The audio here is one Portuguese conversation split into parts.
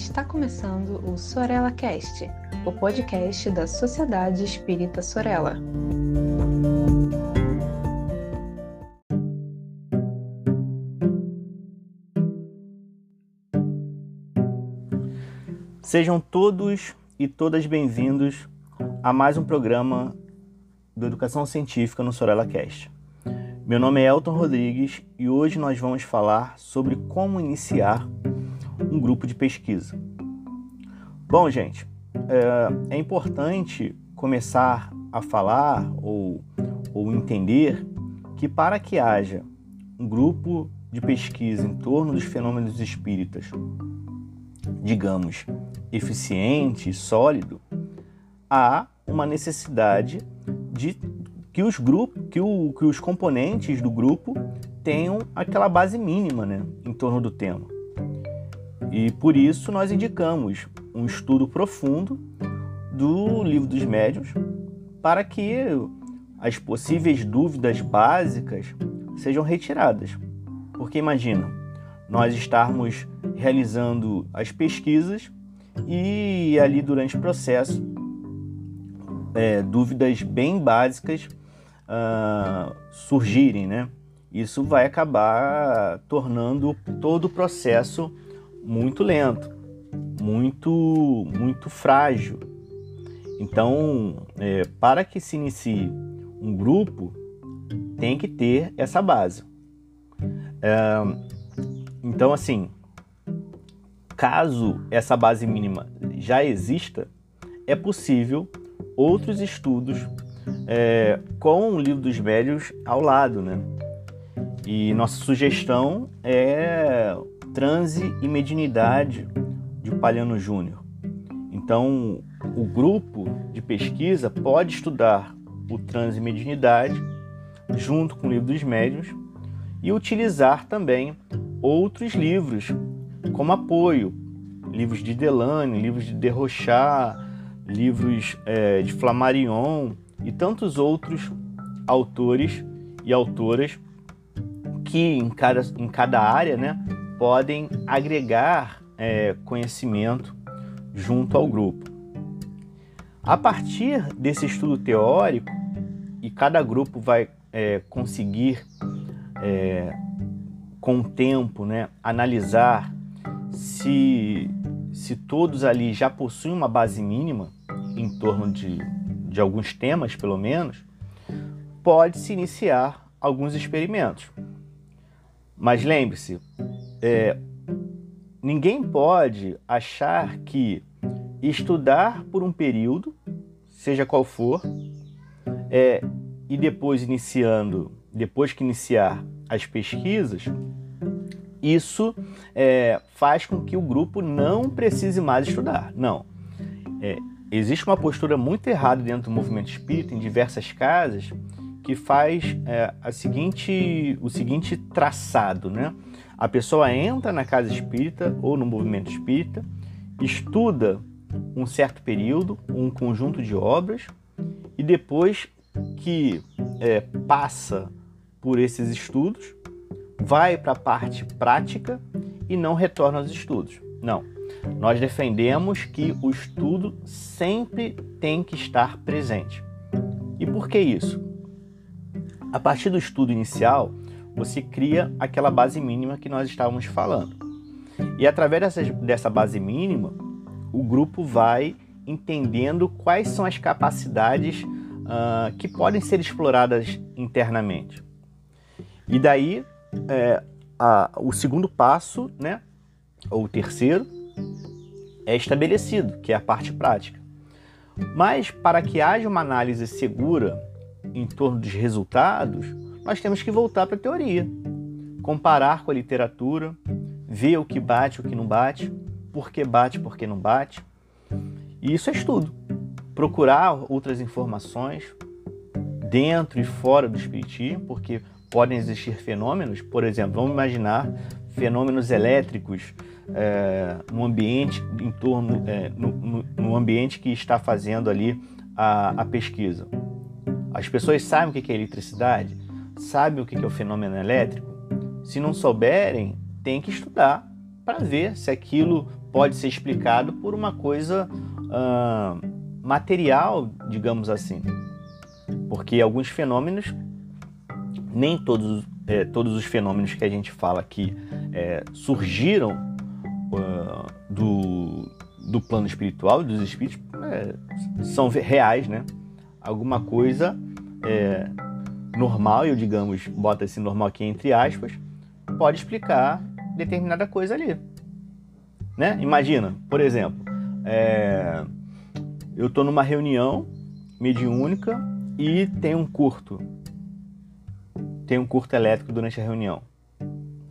Está começando o Sorella Cast, o podcast da Sociedade Espírita Sorella. Sejam todos e todas bem-vindos a mais um programa do Educação Científica no Sorella Cast. Meu nome é Elton Rodrigues e hoje nós vamos falar sobre como iniciar um grupo de pesquisa. Bom, gente, é, é importante começar a falar ou, ou entender que para que haja um grupo de pesquisa em torno dos fenômenos espíritas, digamos, eficiente e sólido, há uma necessidade de que os grupos, que, o, que os componentes do grupo tenham aquela base mínima, né, em torno do tema. E por isso nós indicamos um estudo profundo do livro dos médios para que as possíveis dúvidas básicas sejam retiradas. Porque imagina, nós estarmos realizando as pesquisas e ali durante o processo é, dúvidas bem básicas uh, surgirem, né? Isso vai acabar tornando todo o processo muito lento, muito, muito frágil. Então, é, para que se inicie um grupo, tem que ter essa base. É, então, assim, caso essa base mínima já exista, é possível outros estudos é, com o livro dos médios ao lado, né? E nossa sugestão é Transe e Mediunidade de Palhano Júnior. Então, o grupo de pesquisa pode estudar o Transe e Mediunidade junto com o livro dos médios e utilizar também outros livros como apoio, livros de Delane, livros de Derrochat, livros é, de Flammarion e tantos outros autores e autoras que em cada, em cada área né, podem agregar é, conhecimento junto ao grupo. A partir desse estudo teórico, e cada grupo vai é, conseguir, é, com o tempo, né, analisar se, se todos ali já possuem uma base mínima em torno de de alguns temas, pelo menos, pode-se iniciar alguns experimentos. Mas lembre-se, é, ninguém pode achar que estudar por um período, seja qual for, é, e depois iniciando, depois que iniciar as pesquisas, isso é, faz com que o grupo não precise mais estudar. Não. É, Existe uma postura muito errada dentro do movimento espírita, em diversas casas, que faz é, a seguinte, o seguinte traçado, né? A pessoa entra na casa espírita ou no movimento espírita, estuda um certo período, um conjunto de obras, e depois que é, passa por esses estudos, vai para a parte prática e não retorna aos estudos. Não. Nós defendemos que o estudo sempre tem que estar presente. E por que isso? A partir do estudo inicial, você cria aquela base mínima que nós estávamos falando. E através dessa, dessa base mínima, o grupo vai entendendo quais são as capacidades uh, que podem ser exploradas internamente. E daí, é, a, o segundo passo, né, ou o terceiro, é estabelecido, que é a parte prática. Mas para que haja uma análise segura em torno dos resultados, nós temos que voltar para a teoria, comparar com a literatura, ver o que bate, o que não bate, por que bate, por que não bate. E isso é estudo. Procurar outras informações dentro e fora do espiritismo, porque podem existir fenômenos, por exemplo, vamos imaginar fenômenos elétricos é, no ambiente em torno, é, no, no, no, ambiente que está fazendo ali a, a, pesquisa. As pessoas sabem o que é eletricidade, sabem o que é o fenômeno elétrico. Se não souberem, tem que estudar para ver se aquilo pode ser explicado por uma coisa uh, material, digamos assim. Porque alguns fenômenos, nem todos, é, todos os fenômenos que a gente fala aqui é, surgiram uh, do, do plano espiritual, dos espíritos, é, são reais, né? Alguma coisa normal, eu digamos, bota esse normal aqui entre aspas, pode explicar determinada coisa ali. Né? Imagina, por exemplo, é, eu estou numa reunião mediúnica e tem um curto. Tem um curto elétrico durante a reunião.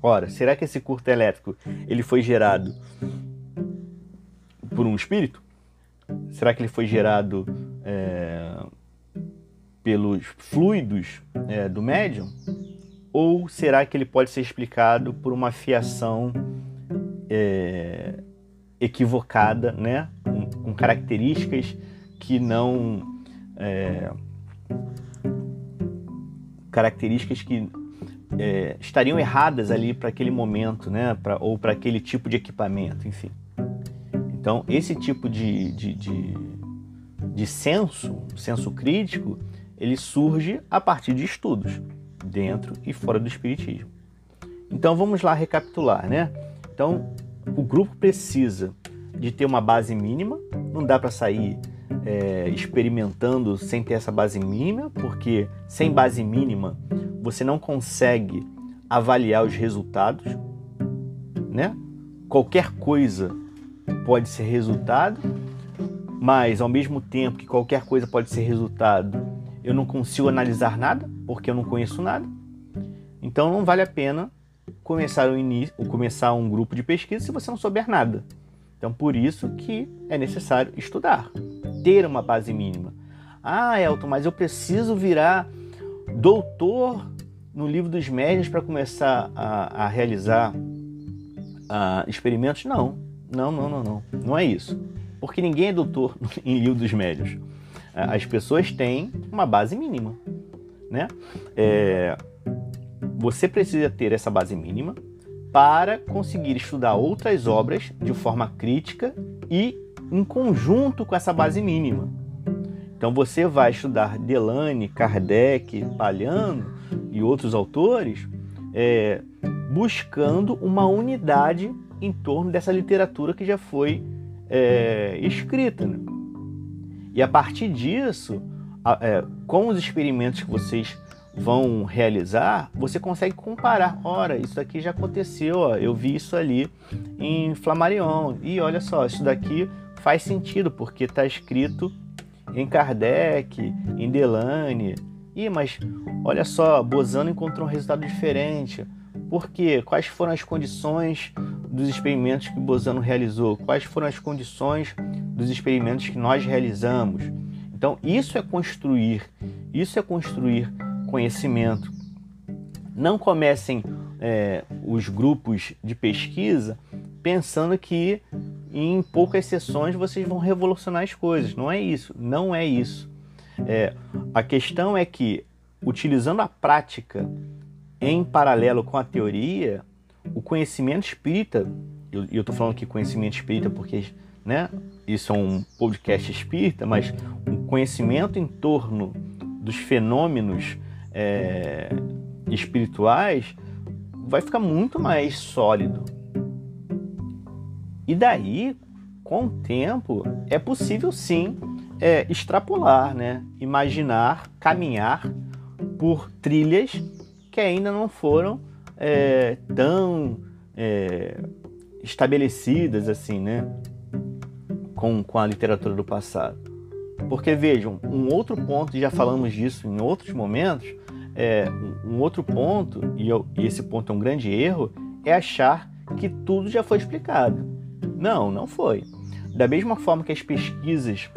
Ora, será que esse curto elétrico ele foi gerado por um espírito? Será que ele foi gerado é, pelos fluidos é, do médium? Ou será que ele pode ser explicado por uma fiação é, equivocada, né? Com, com, características que não. É, características que é, estariam erradas ali para aquele momento, né? Pra, ou para aquele tipo de equipamento, enfim. Então, esse tipo de, de, de, de senso, senso crítico, ele surge a partir de estudos, dentro e fora do Espiritismo. Então, vamos lá recapitular, né? Então, o grupo precisa de ter uma base mínima, não dá para sair é, experimentando sem ter essa base mínima, porque sem base mínima você não consegue avaliar os resultados, né? Qualquer coisa pode ser resultado, mas ao mesmo tempo que qualquer coisa pode ser resultado, eu não consigo analisar nada, porque eu não conheço nada. Então não vale a pena começar um, começar um grupo de pesquisa se você não souber nada. Então por isso que é necessário estudar, ter uma base mínima. Ah, Elton, mas eu preciso virar doutor no livro dos médios para começar a, a realizar uh, experimentos? Não, não, não, não, não. Não é isso. Porque ninguém é doutor em livro dos médios. As pessoas têm uma base mínima. Né? É, você precisa ter essa base mínima para conseguir estudar outras obras de forma crítica e em conjunto com essa base mínima. Então você vai estudar Delane, Kardec, Palhano e outros autores é, buscando uma unidade em torno dessa literatura que já foi é, escrita. Né? E a partir disso, é, com os experimentos que vocês vão realizar, você consegue comparar. Ora, isso daqui já aconteceu, ó, eu vi isso ali em Flammarion. E olha só, isso daqui faz sentido, porque está escrito em Kardec, em Delane. Ih, mas olha só, Bozano encontrou um resultado diferente. Por quê? Quais foram as condições dos experimentos que Bozano realizou? Quais foram as condições dos experimentos que nós realizamos? Então, isso é construir, isso é construir conhecimento. Não comecem é, os grupos de pesquisa pensando que em poucas sessões vocês vão revolucionar as coisas. Não é isso, não é isso. É, a questão é que, utilizando a prática em paralelo com a teoria, o conhecimento espírita, e eu estou falando aqui conhecimento espírita porque né, isso é um podcast espírita, mas o conhecimento em torno dos fenômenos é, espirituais vai ficar muito mais sólido. E daí, com o tempo, é possível sim é, extrapolar, né? imaginar, caminhar por trilhas que ainda não foram é, tão é, estabelecidas assim, né? Com, com a literatura do passado. Porque vejam, um outro ponto, já falamos disso em outros momentos, é, um outro ponto, e, eu, e esse ponto é um grande erro, é achar que tudo já foi explicado. Não, não foi. Da mesma forma que as pesquisas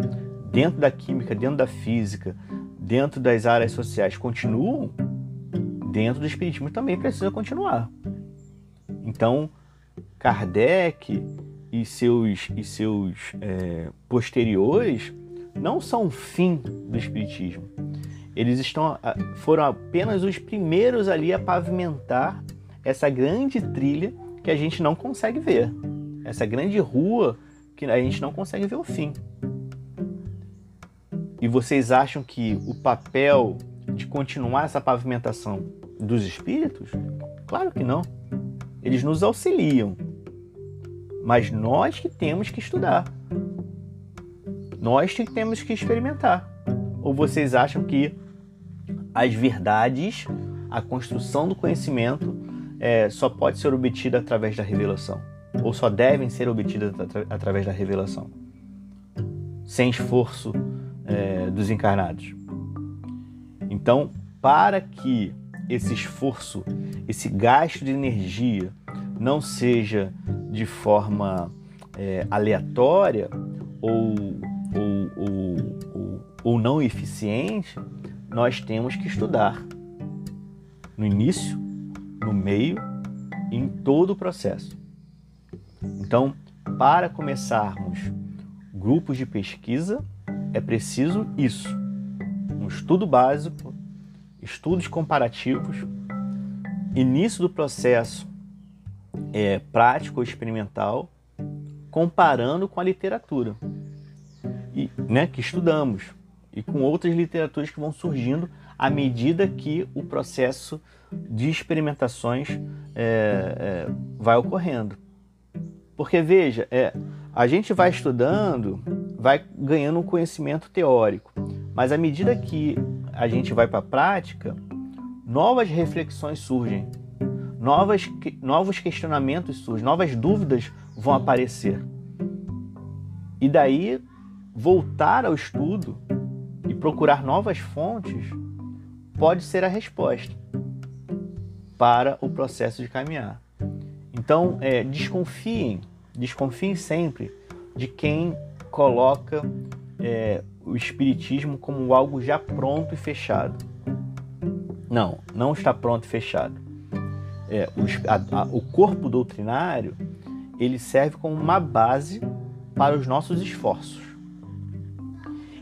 dentro da química, dentro da física, dentro das áreas sociais continuam, dentro do espiritismo também precisa continuar. Então, Kardec e seus, e seus é, posteriores não são o fim do espiritismo. Eles estão, foram apenas os primeiros ali a pavimentar essa grande trilha que a gente não consegue ver. essa grande rua que a gente não consegue ver o fim. E vocês acham que o papel de continuar essa pavimentação dos espíritos? Claro que não. Eles nos auxiliam. Mas nós que temos que estudar. Nós que temos que experimentar. Ou vocês acham que as verdades, a construção do conhecimento, é, só pode ser obtida através da revelação? Ou só devem ser obtidas atra através da revelação? Sem esforço é, dos encarnados. Então, para que esse esforço, esse gasto de energia não seja de forma é, aleatória ou, ou, ou, ou, ou não eficiente, nós temos que estudar no início, no meio e em todo o processo. Então, para começarmos grupos de pesquisa, é preciso isso: um estudo básico, estudos comparativos, início do processo é, prático ou experimental, comparando com a literatura. E, né, que estudamos. E com outras literaturas que vão surgindo à medida que o processo de experimentações é, é, vai ocorrendo. Porque veja, é, a gente vai estudando, vai ganhando um conhecimento teórico, mas à medida que a gente vai para a prática, novas reflexões surgem, novas, novos questionamentos surgem, novas dúvidas vão aparecer. E daí, voltar ao estudo e procurar novas fontes pode ser a resposta para o processo de caminhar. Então, é, desconfiem, desconfiem sempre de quem coloca é, o Espiritismo como algo já pronto e fechado. Não, não está pronto e fechado. É, o, a, a, o corpo doutrinário ele serve como uma base para os nossos esforços.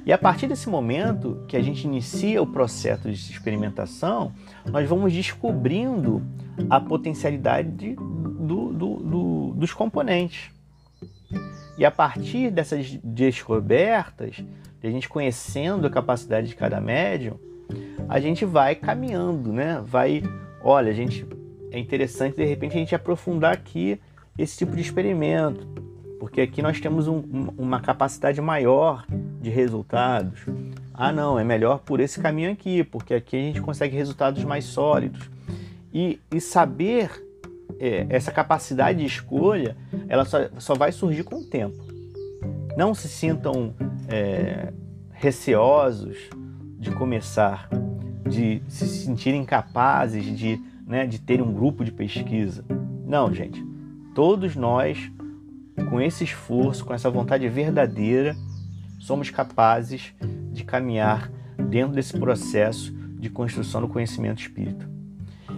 E a partir desse momento que a gente inicia o processo de experimentação, nós vamos descobrindo a potencialidade do, do, do, dos componentes. E a partir dessas descobertas, de a gente conhecendo a capacidade de cada médium, a gente vai caminhando, né? Vai, olha, a gente é interessante de repente a gente aprofundar aqui esse tipo de experimento, porque aqui nós temos um, uma capacidade maior de resultados. Ah, não, é melhor por esse caminho aqui, porque aqui a gente consegue resultados mais sólidos. E, e saber é, essa capacidade de escolha, ela só, só vai surgir com o tempo. Não se sintam é, receosos de começar, de se sentirem capazes de, né, de ter um grupo de pesquisa. Não, gente. Todos nós, com esse esforço, com essa vontade verdadeira, somos capazes de caminhar dentro desse processo de construção do conhecimento espírita.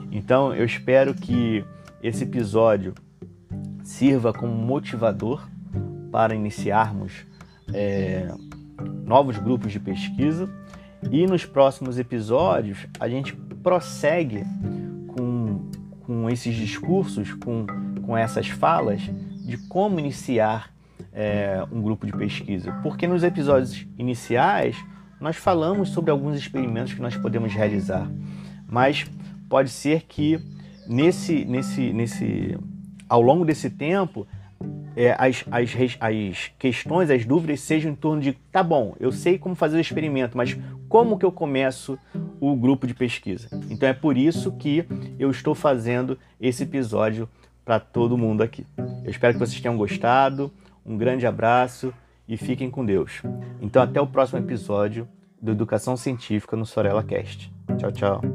Então, eu espero que esse episódio sirva como motivador para iniciarmos é, novos grupos de pesquisa e nos próximos episódios a gente prossegue com, esses discursos, com, com essas falas de como iniciar é, um grupo de pesquisa. Porque nos episódios iniciais nós falamos sobre alguns experimentos que nós podemos realizar, mas pode ser que nesse, nesse, nesse, ao longo desse tempo, é, as, as, as questões, as dúvidas sejam em torno de, tá bom, eu sei como fazer o experimento, mas como que eu começo o grupo de pesquisa? Então é por isso que eu estou fazendo esse episódio para todo mundo aqui. Eu espero que vocês tenham gostado. Um grande abraço e fiquem com Deus. Então até o próximo episódio do Educação Científica no Sorella Cast. Tchau, tchau.